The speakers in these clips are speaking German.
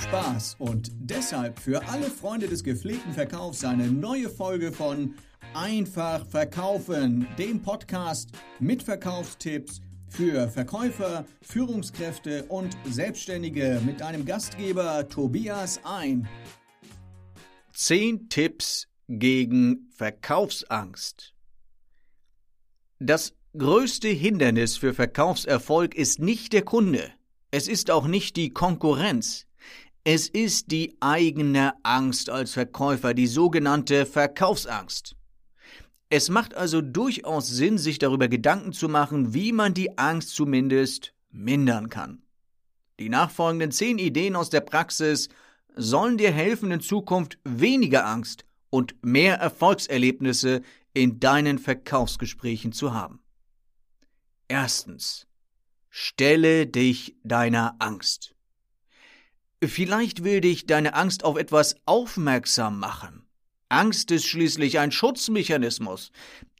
Spaß und deshalb für alle Freunde des gepflegten Verkaufs eine neue Folge von Einfach verkaufen, dem Podcast mit Verkaufstipps für Verkäufer, Führungskräfte und Selbstständige mit deinem Gastgeber Tobias ein. 10 Tipps gegen Verkaufsangst. Das größte Hindernis für Verkaufserfolg ist nicht der Kunde. Es ist auch nicht die Konkurrenz. Es ist die eigene Angst als Verkäufer, die sogenannte Verkaufsangst. Es macht also durchaus Sinn, sich darüber Gedanken zu machen, wie man die Angst zumindest mindern kann. Die nachfolgenden zehn Ideen aus der Praxis sollen dir helfen, in Zukunft weniger Angst und mehr Erfolgserlebnisse in deinen Verkaufsgesprächen zu haben. Erstens. Stelle dich deiner Angst. Vielleicht will dich deine Angst auf etwas aufmerksam machen. Angst ist schließlich ein Schutzmechanismus.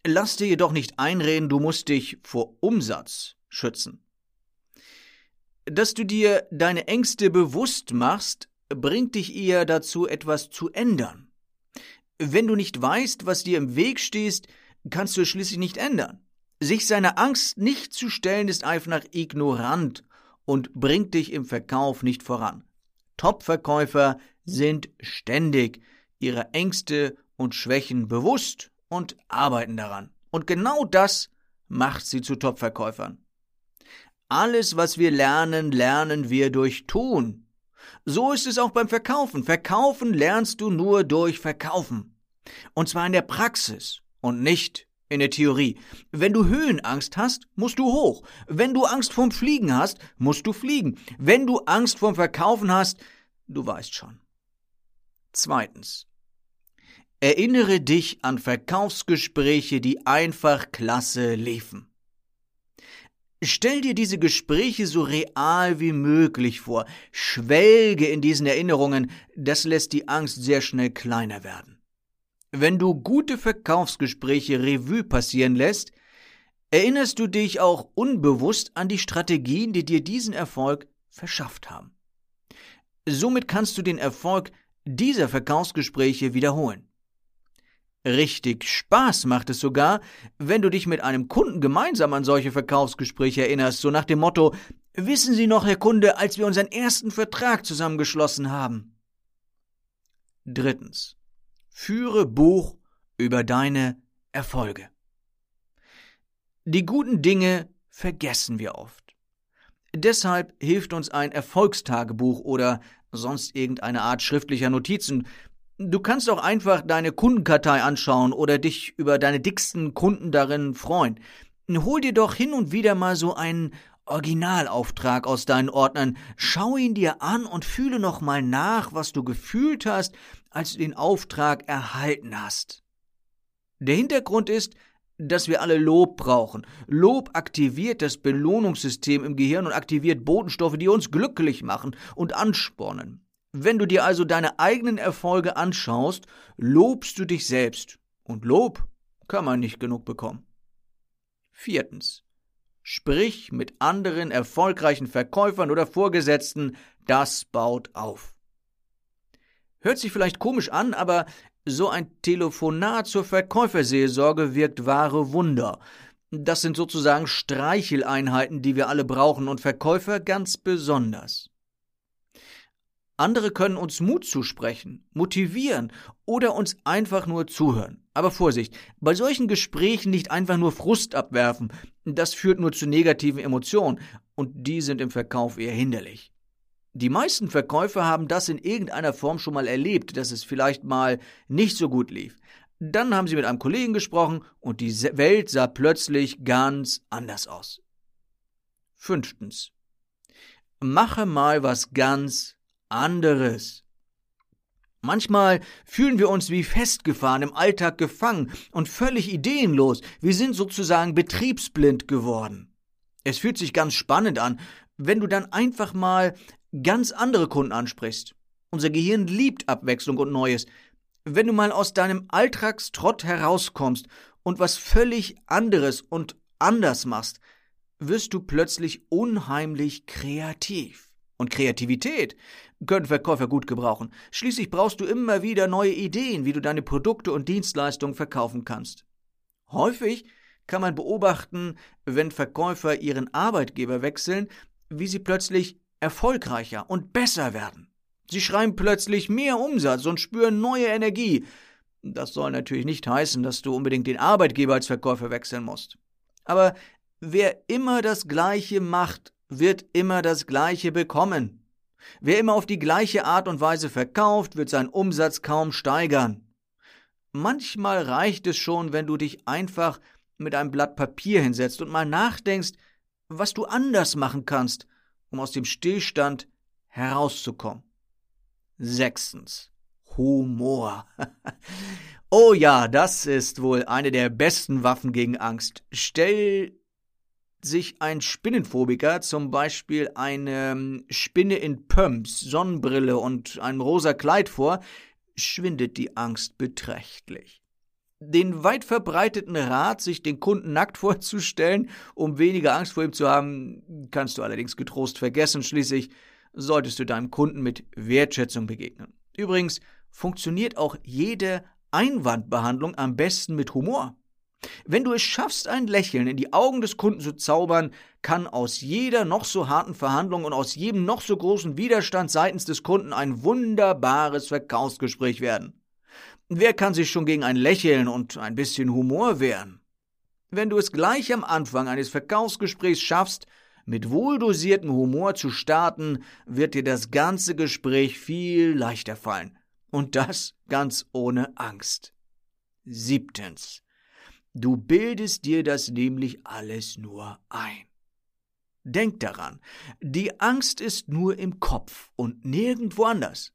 Lass dir jedoch nicht einreden, du musst dich vor Umsatz schützen. Dass du dir deine Ängste bewusst machst, bringt dich eher dazu, etwas zu ändern. Wenn du nicht weißt, was dir im Weg stehst, kannst du es schließlich nicht ändern. Sich seiner Angst nicht zu stellen, ist einfach ignorant und bringt dich im Verkauf nicht voran. Top-Verkäufer sind ständig ihrer Ängste und Schwächen bewusst und arbeiten daran. Und genau das macht sie zu Top-Verkäufern. Alles, was wir lernen, lernen wir durch Tun. So ist es auch beim Verkaufen. Verkaufen lernst du nur durch Verkaufen. Und zwar in der Praxis und nicht in der Theorie. Wenn du Höhenangst hast, musst du hoch. Wenn du Angst vorm Fliegen hast, musst du fliegen. Wenn du Angst vorm Verkaufen hast, du weißt schon. Zweitens. Erinnere dich an Verkaufsgespräche, die einfach klasse liefen. Stell dir diese Gespräche so real wie möglich vor. Schwelge in diesen Erinnerungen, das lässt die Angst sehr schnell kleiner werden. Wenn du gute Verkaufsgespräche Revue passieren lässt, erinnerst du dich auch unbewusst an die Strategien, die dir diesen Erfolg verschafft haben. Somit kannst du den Erfolg dieser Verkaufsgespräche wiederholen. Richtig Spaß macht es sogar, wenn du dich mit einem Kunden gemeinsam an solche Verkaufsgespräche erinnerst, so nach dem Motto Wissen Sie noch, Herr Kunde, als wir unseren ersten Vertrag zusammengeschlossen haben? Drittens. Führe Buch über deine Erfolge. Die guten Dinge vergessen wir oft. Deshalb hilft uns ein Erfolgstagebuch oder sonst irgendeine Art schriftlicher Notizen. Du kannst auch einfach deine Kundenkartei anschauen oder dich über deine dicksten Kunden darin freuen. Hol dir doch hin und wieder mal so einen Originalauftrag aus deinen Ordnern. Schau ihn dir an und fühle nochmal nach, was du gefühlt hast, als du den Auftrag erhalten hast. Der Hintergrund ist, dass wir alle Lob brauchen. Lob aktiviert das Belohnungssystem im Gehirn und aktiviert Botenstoffe, die uns glücklich machen und anspornen. Wenn du dir also deine eigenen Erfolge anschaust, lobst du dich selbst. Und Lob kann man nicht genug bekommen. Viertens. Sprich mit anderen erfolgreichen Verkäufern oder Vorgesetzten, das baut auf. Hört sich vielleicht komisch an, aber so ein Telefonat zur Verkäuferseelsorge wirkt wahre Wunder. Das sind sozusagen Streicheleinheiten, die wir alle brauchen und Verkäufer ganz besonders. Andere können uns Mut zusprechen, motivieren oder uns einfach nur zuhören. Aber Vorsicht, bei solchen Gesprächen nicht einfach nur Frust abwerfen, das führt nur zu negativen Emotionen und die sind im Verkauf eher hinderlich. Die meisten Verkäufer haben das in irgendeiner Form schon mal erlebt, dass es vielleicht mal nicht so gut lief. Dann haben sie mit einem Kollegen gesprochen und die Welt sah plötzlich ganz anders aus. Fünftens. Mache mal was ganz anderes. Manchmal fühlen wir uns wie festgefahren, im Alltag gefangen und völlig ideenlos. Wir sind sozusagen betriebsblind geworden. Es fühlt sich ganz spannend an, wenn du dann einfach mal ganz andere Kunden ansprichst. Unser Gehirn liebt Abwechslung und Neues. Wenn du mal aus deinem Alltagstrott herauskommst und was völlig anderes und anders machst, wirst du plötzlich unheimlich kreativ. Und Kreativität können Verkäufer gut gebrauchen. Schließlich brauchst du immer wieder neue Ideen, wie du deine Produkte und Dienstleistungen verkaufen kannst. Häufig kann man beobachten, wenn Verkäufer ihren Arbeitgeber wechseln, wie sie plötzlich erfolgreicher und besser werden. Sie schreiben plötzlich mehr Umsatz und spüren neue Energie. Das soll natürlich nicht heißen, dass du unbedingt den Arbeitgeber als Verkäufer wechseln musst. Aber wer immer das Gleiche macht, wird immer das Gleiche bekommen. Wer immer auf die gleiche Art und Weise verkauft, wird seinen Umsatz kaum steigern. Manchmal reicht es schon, wenn du dich einfach mit einem Blatt Papier hinsetzt und mal nachdenkst, was du anders machen kannst, um aus dem Stillstand herauszukommen. Sechstens. Humor. oh ja, das ist wohl eine der besten Waffen gegen Angst. Stell sich ein Spinnenphobiker zum Beispiel eine Spinne in Pumps, Sonnenbrille und ein rosa Kleid vor, schwindet die Angst beträchtlich. Den weit verbreiteten Rat, sich den Kunden nackt vorzustellen, um weniger Angst vor ihm zu haben, kannst du allerdings getrost vergessen. Schließlich solltest du deinem Kunden mit Wertschätzung begegnen. Übrigens funktioniert auch jede Einwandbehandlung am besten mit Humor. Wenn du es schaffst, ein Lächeln in die Augen des Kunden zu zaubern, kann aus jeder noch so harten Verhandlung und aus jedem noch so großen Widerstand seitens des Kunden ein wunderbares Verkaufsgespräch werden. Wer kann sich schon gegen ein Lächeln und ein bisschen Humor wehren? Wenn du es gleich am Anfang eines Verkaufsgesprächs schaffst, mit wohldosiertem Humor zu starten, wird dir das ganze Gespräch viel leichter fallen. Und das ganz ohne Angst. Siebtens. Du bildest dir das nämlich alles nur ein. Denk daran, die Angst ist nur im Kopf und nirgendwo anders.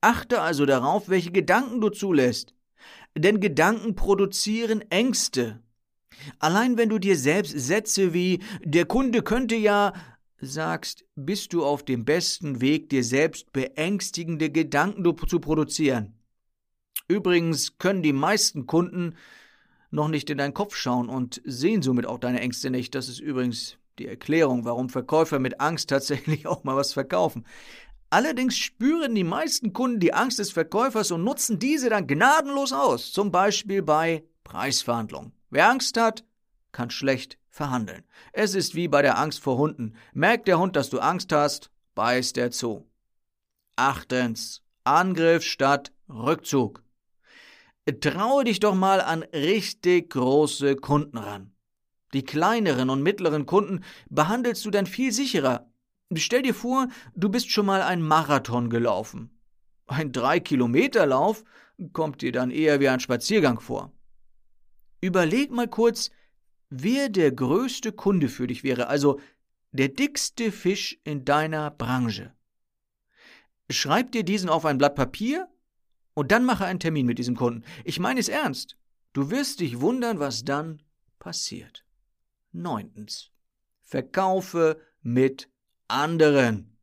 Achte also darauf, welche Gedanken du zulässt, denn Gedanken produzieren Ängste. Allein wenn du dir selbst Sätze wie der Kunde könnte ja sagst, bist du auf dem besten Weg, dir selbst beängstigende Gedanken zu produzieren. Übrigens können die meisten Kunden noch nicht in deinen Kopf schauen und sehen somit auch deine Ängste nicht. Das ist übrigens die Erklärung, warum Verkäufer mit Angst tatsächlich auch mal was verkaufen. Allerdings spüren die meisten Kunden die Angst des Verkäufers und nutzen diese dann gnadenlos aus, zum Beispiel bei Preisverhandlungen. Wer Angst hat, kann schlecht verhandeln. Es ist wie bei der Angst vor Hunden. Merkt der Hund, dass du Angst hast, beißt er zu. Achtens. Angriff statt Rückzug. Traue dich doch mal an richtig große Kunden ran. Die kleineren und mittleren Kunden behandelst du dann viel sicherer. Stell dir vor, du bist schon mal einen Marathon gelaufen. Ein Drei-Kilometer-Lauf kommt dir dann eher wie ein Spaziergang vor. Überleg mal kurz, wer der größte Kunde für dich wäre, also der dickste Fisch in deiner Branche. Schreib dir diesen auf ein Blatt Papier und dann mache einen Termin mit diesem Kunden. Ich meine es ernst. Du wirst dich wundern, was dann passiert. Neuntens. Verkaufe mit anderen.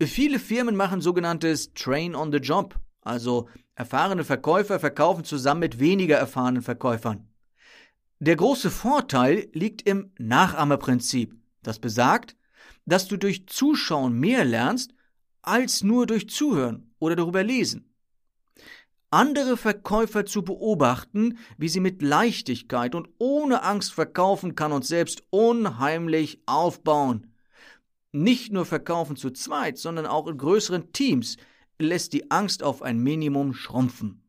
Viele Firmen machen sogenanntes Train on the Job, also erfahrene Verkäufer verkaufen zusammen mit weniger erfahrenen Verkäufern. Der große Vorteil liegt im Nachahmerprinzip. Das besagt, dass du durch Zuschauen mehr lernst als nur durch Zuhören oder darüber lesen andere Verkäufer zu beobachten, wie sie mit Leichtigkeit und ohne Angst verkaufen kann und selbst unheimlich aufbauen. Nicht nur verkaufen zu zweit, sondern auch in größeren Teams lässt die Angst auf ein Minimum schrumpfen.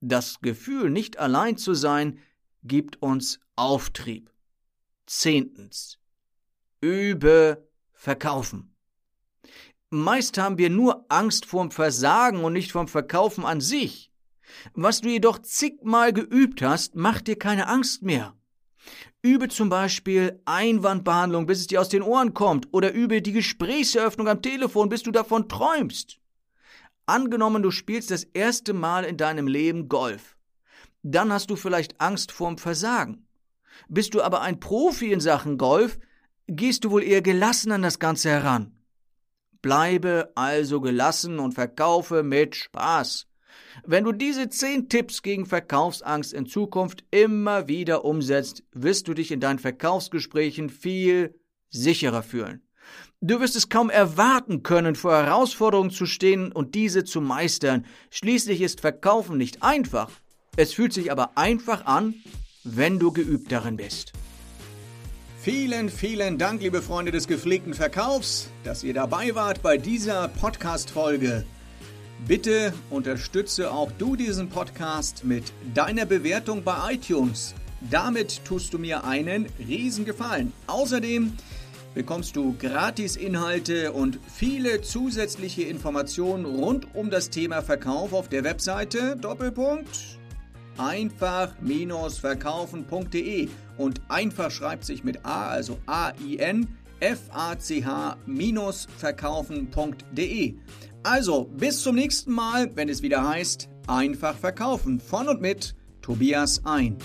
Das Gefühl, nicht allein zu sein, gibt uns Auftrieb. Zehntens. Übe verkaufen. Meist haben wir nur Angst vorm Versagen und nicht vom Verkaufen an sich. Was du jedoch zigmal geübt hast, macht dir keine Angst mehr. Übe zum Beispiel Einwandbehandlung, bis es dir aus den Ohren kommt, oder übe die Gesprächseröffnung am Telefon, bis du davon träumst. Angenommen, du spielst das erste Mal in deinem Leben Golf. Dann hast du vielleicht Angst vorm Versagen. Bist du aber ein Profi in Sachen Golf, gehst du wohl eher gelassen an das Ganze heran. Bleibe also gelassen und verkaufe mit Spaß. Wenn du diese zehn Tipps gegen Verkaufsangst in Zukunft immer wieder umsetzt, wirst du dich in deinen Verkaufsgesprächen viel sicherer fühlen. Du wirst es kaum erwarten können, vor Herausforderungen zu stehen und diese zu meistern. Schließlich ist Verkaufen nicht einfach. Es fühlt sich aber einfach an, wenn du geübt darin bist. Vielen, vielen Dank, liebe Freunde des gepflegten Verkaufs, dass ihr dabei wart bei dieser Podcast-Folge. Bitte unterstütze auch du diesen Podcast mit deiner Bewertung bei iTunes. Damit tust du mir einen Riesengefallen. Außerdem bekommst du Gratis-Inhalte und viele zusätzliche Informationen rund um das Thema Verkauf auf der Webseite Doppelpunkt einfach-verkaufen.de und einfach schreibt sich mit A, also A-I-N, F-A-C-H-verkaufen.de. Also, bis zum nächsten Mal, wenn es wieder heißt, einfach verkaufen. Von und mit Tobias ein.